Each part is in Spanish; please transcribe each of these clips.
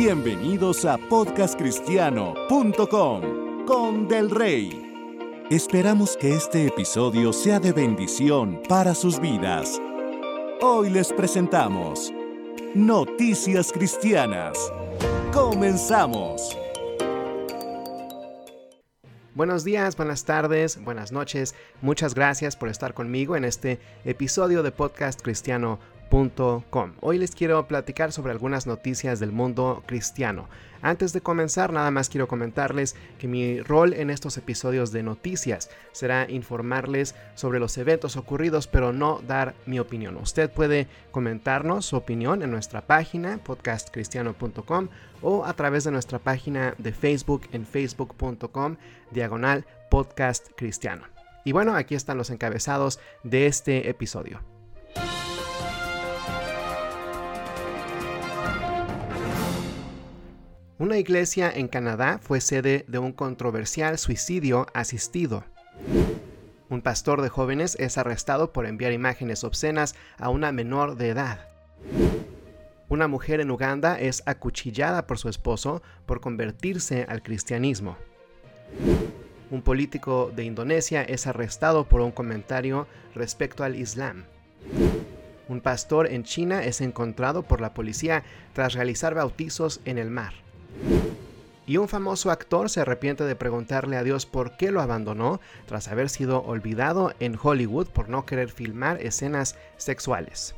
Bienvenidos a podcastcristiano.com con Del Rey. Esperamos que este episodio sea de bendición para sus vidas. Hoy les presentamos Noticias Cristianas. Comenzamos. Buenos días, buenas tardes, buenas noches. Muchas gracias por estar conmigo en este episodio de Podcast Cristiano Hoy les quiero platicar sobre algunas noticias del mundo cristiano. Antes de comenzar, nada más quiero comentarles que mi rol en estos episodios de noticias será informarles sobre los eventos ocurridos, pero no dar mi opinión. Usted puede comentarnos su opinión en nuestra página podcastcristiano.com o a través de nuestra página de Facebook en facebook.com diagonal podcast cristiano. Y bueno, aquí están los encabezados de este episodio. Una iglesia en Canadá fue sede de un controversial suicidio asistido. Un pastor de jóvenes es arrestado por enviar imágenes obscenas a una menor de edad. Una mujer en Uganda es acuchillada por su esposo por convertirse al cristianismo. Un político de Indonesia es arrestado por un comentario respecto al Islam. Un pastor en China es encontrado por la policía tras realizar bautizos en el mar. Y un famoso actor se arrepiente de preguntarle a Dios por qué lo abandonó tras haber sido olvidado en Hollywood por no querer filmar escenas sexuales.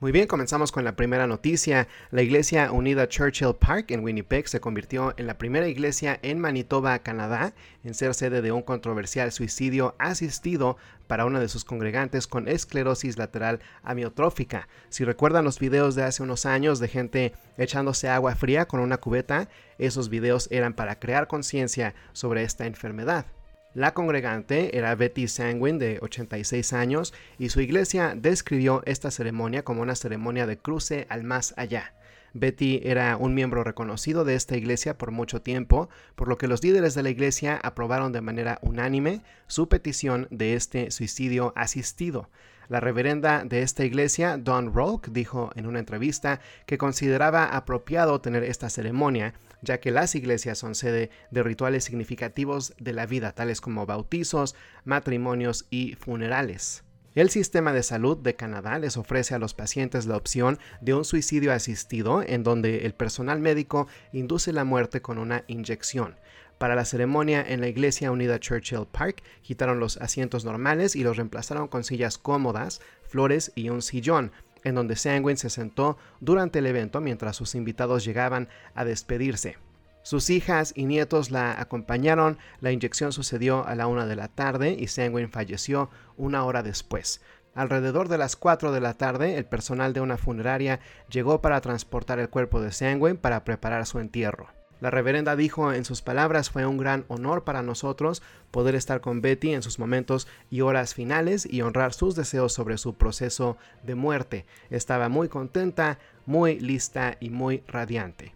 Muy bien, comenzamos con la primera noticia. La iglesia unida Churchill Park en Winnipeg se convirtió en la primera iglesia en Manitoba, Canadá, en ser sede de un controversial suicidio asistido para una de sus congregantes con esclerosis lateral amiotrófica. Si recuerdan los videos de hace unos años de gente echándose agua fría con una cubeta, esos videos eran para crear conciencia sobre esta enfermedad. La congregante era Betty Sanguin, de 86 años, y su iglesia describió esta ceremonia como una ceremonia de cruce al más allá. Betty era un miembro reconocido de esta iglesia por mucho tiempo, por lo que los líderes de la iglesia aprobaron de manera unánime su petición de este suicidio asistido. La reverenda de esta iglesia, Don Rolk, dijo en una entrevista que consideraba apropiado tener esta ceremonia, ya que las iglesias son sede de rituales significativos de la vida, tales como bautizos, matrimonios y funerales. El sistema de salud de Canadá les ofrece a los pacientes la opción de un suicidio asistido en donde el personal médico induce la muerte con una inyección. Para la ceremonia en la Iglesia Unida Churchill Park, quitaron los asientos normales y los reemplazaron con sillas cómodas, flores y un sillón, en donde Sanguin se sentó durante el evento mientras sus invitados llegaban a despedirse. Sus hijas y nietos la acompañaron, la inyección sucedió a la una de la tarde y Sanguin falleció una hora después. Alrededor de las 4 de la tarde, el personal de una funeraria llegó para transportar el cuerpo de Sanguin para preparar su entierro. La reverenda dijo en sus palabras, fue un gran honor para nosotros poder estar con Betty en sus momentos y horas finales y honrar sus deseos sobre su proceso de muerte. Estaba muy contenta, muy lista y muy radiante.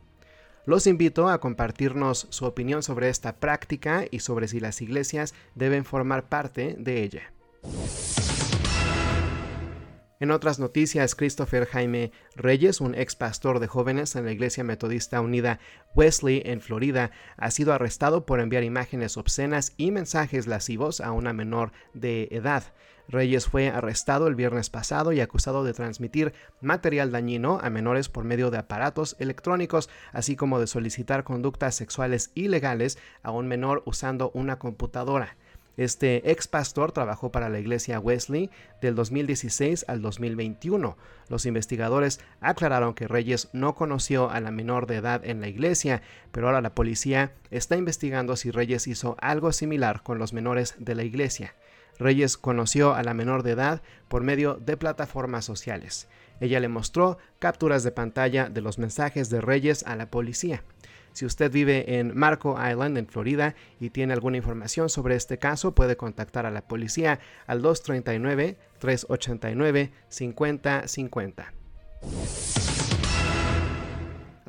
Los invito a compartirnos su opinión sobre esta práctica y sobre si las iglesias deben formar parte de ella. En otras noticias, Christopher Jaime Reyes, un ex pastor de jóvenes en la Iglesia Metodista Unida Wesley en Florida, ha sido arrestado por enviar imágenes obscenas y mensajes lascivos a una menor de edad. Reyes fue arrestado el viernes pasado y acusado de transmitir material dañino a menores por medio de aparatos electrónicos, así como de solicitar conductas sexuales ilegales a un menor usando una computadora. Este ex pastor trabajó para la iglesia Wesley del 2016 al 2021. Los investigadores aclararon que Reyes no conoció a la menor de edad en la iglesia, pero ahora la policía está investigando si Reyes hizo algo similar con los menores de la iglesia. Reyes conoció a la menor de edad por medio de plataformas sociales. Ella le mostró capturas de pantalla de los mensajes de Reyes a la policía. Si usted vive en Marco Island, en Florida, y tiene alguna información sobre este caso, puede contactar a la policía al 239-389-5050.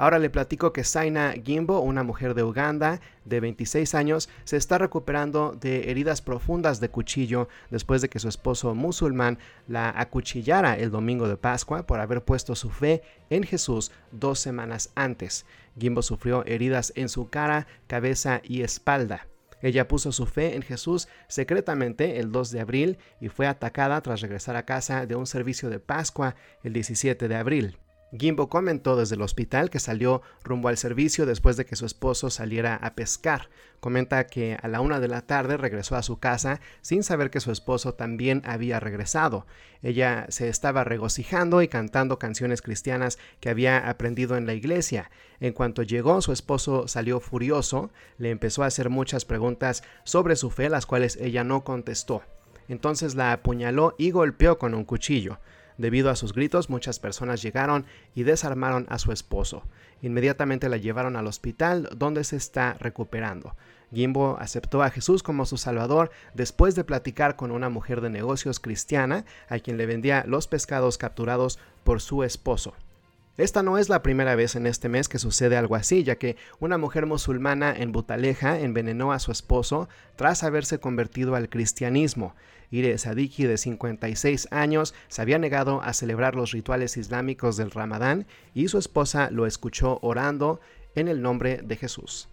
Ahora le platico que Saina Gimbo, una mujer de Uganda de 26 años, se está recuperando de heridas profundas de cuchillo después de que su esposo musulmán la acuchillara el domingo de Pascua por haber puesto su fe en Jesús dos semanas antes. Gimbo sufrió heridas en su cara, cabeza y espalda. Ella puso su fe en Jesús secretamente el 2 de abril y fue atacada tras regresar a casa de un servicio de Pascua el 17 de abril. Gimbo comentó desde el hospital que salió rumbo al servicio después de que su esposo saliera a pescar. Comenta que a la una de la tarde regresó a su casa sin saber que su esposo también había regresado. Ella se estaba regocijando y cantando canciones cristianas que había aprendido en la iglesia. En cuanto llegó, su esposo salió furioso, le empezó a hacer muchas preguntas sobre su fe, las cuales ella no contestó. Entonces la apuñaló y golpeó con un cuchillo. Debido a sus gritos, muchas personas llegaron y desarmaron a su esposo. Inmediatamente la llevaron al hospital donde se está recuperando. Gimbo aceptó a Jesús como su Salvador después de platicar con una mujer de negocios cristiana a quien le vendía los pescados capturados por su esposo. Esta no es la primera vez en este mes que sucede algo así, ya que una mujer musulmana en Butaleja envenenó a su esposo tras haberse convertido al cristianismo. Ire Sadiki, de 56 años, se había negado a celebrar los rituales islámicos del Ramadán y su esposa lo escuchó orando en el nombre de Jesús.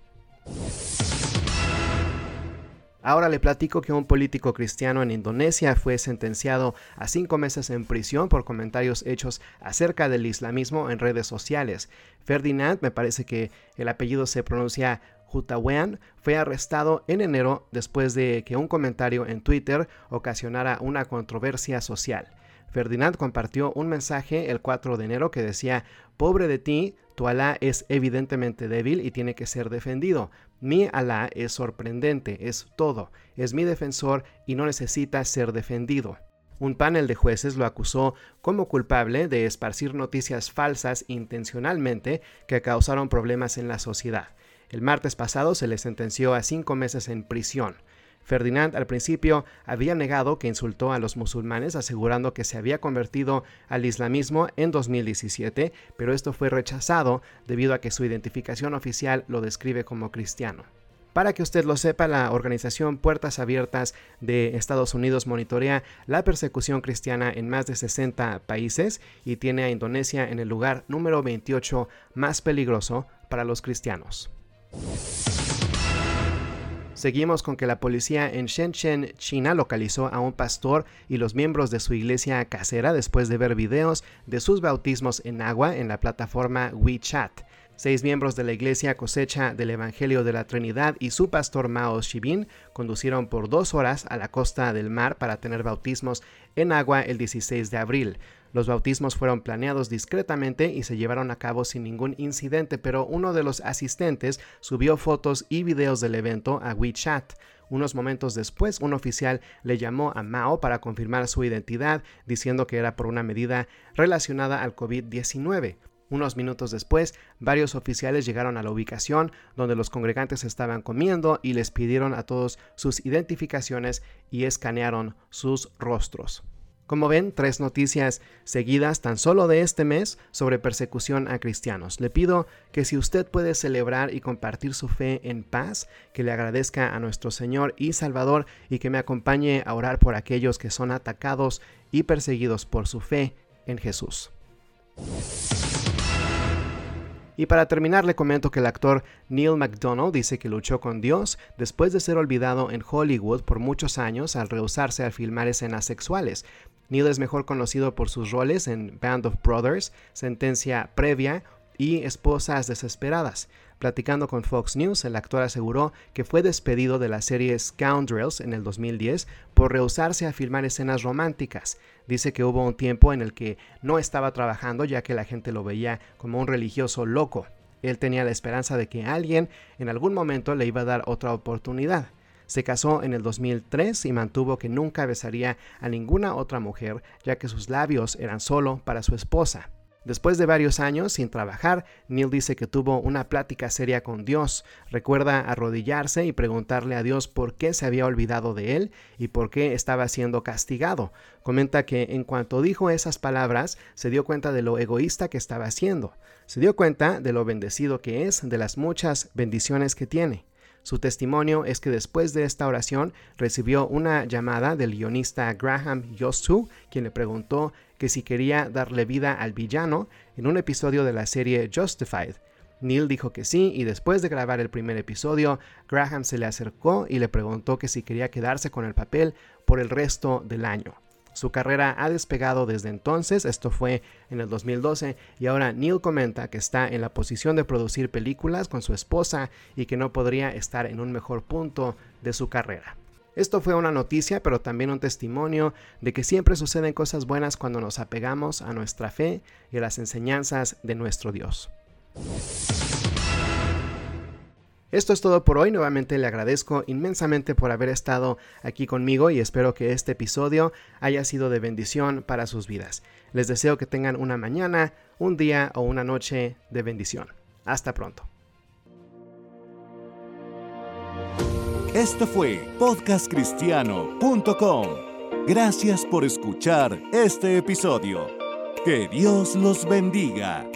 Ahora le platico que un político cristiano en Indonesia fue sentenciado a cinco meses en prisión por comentarios hechos acerca del islamismo en redes sociales. Ferdinand, me parece que el apellido se pronuncia Hutawean, fue arrestado en enero después de que un comentario en Twitter ocasionara una controversia social. Ferdinand compartió un mensaje el 4 de enero que decía, Pobre de ti, tu Alá es evidentemente débil y tiene que ser defendido. Mi Alá es sorprendente, es todo, es mi defensor y no necesita ser defendido. Un panel de jueces lo acusó como culpable de esparcir noticias falsas intencionalmente que causaron problemas en la sociedad. El martes pasado se le sentenció a cinco meses en prisión. Ferdinand al principio había negado que insultó a los musulmanes, asegurando que se había convertido al islamismo en 2017, pero esto fue rechazado debido a que su identificación oficial lo describe como cristiano. Para que usted lo sepa, la organización Puertas Abiertas de Estados Unidos monitorea la persecución cristiana en más de 60 países y tiene a Indonesia en el lugar número 28 más peligroso para los cristianos. Seguimos con que la policía en Shenzhen, China, localizó a un pastor y los miembros de su iglesia casera después de ver videos de sus bautismos en agua en la plataforma WeChat. Seis miembros de la iglesia cosecha del Evangelio de la Trinidad y su pastor Mao Shibin conducieron por dos horas a la costa del mar para tener bautismos en agua el 16 de abril. Los bautismos fueron planeados discretamente y se llevaron a cabo sin ningún incidente, pero uno de los asistentes subió fotos y videos del evento a WeChat. Unos momentos después, un oficial le llamó a Mao para confirmar su identidad, diciendo que era por una medida relacionada al COVID-19. Unos minutos después, varios oficiales llegaron a la ubicación donde los congregantes estaban comiendo y les pidieron a todos sus identificaciones y escanearon sus rostros. Como ven, tres noticias seguidas tan solo de este mes sobre persecución a cristianos. Le pido que si usted puede celebrar y compartir su fe en paz, que le agradezca a nuestro Señor y Salvador y que me acompañe a orar por aquellos que son atacados y perseguidos por su fe en Jesús. Y para terminar le comento que el actor Neil McDonough dice que luchó con Dios después de ser olvidado en Hollywood por muchos años al rehusarse a filmar escenas sexuales. Neil es mejor conocido por sus roles en Band of Brothers, Sentencia Previa y Esposas Desesperadas. Platicando con Fox News, el actor aseguró que fue despedido de la serie Scoundrels en el 2010 por rehusarse a filmar escenas románticas. Dice que hubo un tiempo en el que no estaba trabajando ya que la gente lo veía como un religioso loco. Él tenía la esperanza de que alguien en algún momento le iba a dar otra oportunidad. Se casó en el 2003 y mantuvo que nunca besaría a ninguna otra mujer ya que sus labios eran solo para su esposa. Después de varios años sin trabajar, Neil dice que tuvo una plática seria con Dios. Recuerda arrodillarse y preguntarle a Dios por qué se había olvidado de él y por qué estaba siendo castigado. Comenta que en cuanto dijo esas palabras, se dio cuenta de lo egoísta que estaba haciendo. Se dio cuenta de lo bendecido que es, de las muchas bendiciones que tiene. Su testimonio es que después de esta oración recibió una llamada del guionista Graham Yostu, quien le preguntó que si quería darle vida al villano en un episodio de la serie Justified. Neil dijo que sí y después de grabar el primer episodio, Graham se le acercó y le preguntó que si quería quedarse con el papel por el resto del año. Su carrera ha despegado desde entonces, esto fue en el 2012, y ahora Neil comenta que está en la posición de producir películas con su esposa y que no podría estar en un mejor punto de su carrera. Esto fue una noticia, pero también un testimonio de que siempre suceden cosas buenas cuando nos apegamos a nuestra fe y a las enseñanzas de nuestro Dios. Esto es todo por hoy. Nuevamente le agradezco inmensamente por haber estado aquí conmigo y espero que este episodio haya sido de bendición para sus vidas. Les deseo que tengan una mañana, un día o una noche de bendición. Hasta pronto. Esto fue podcastcristiano.com. Gracias por escuchar este episodio. Que Dios los bendiga.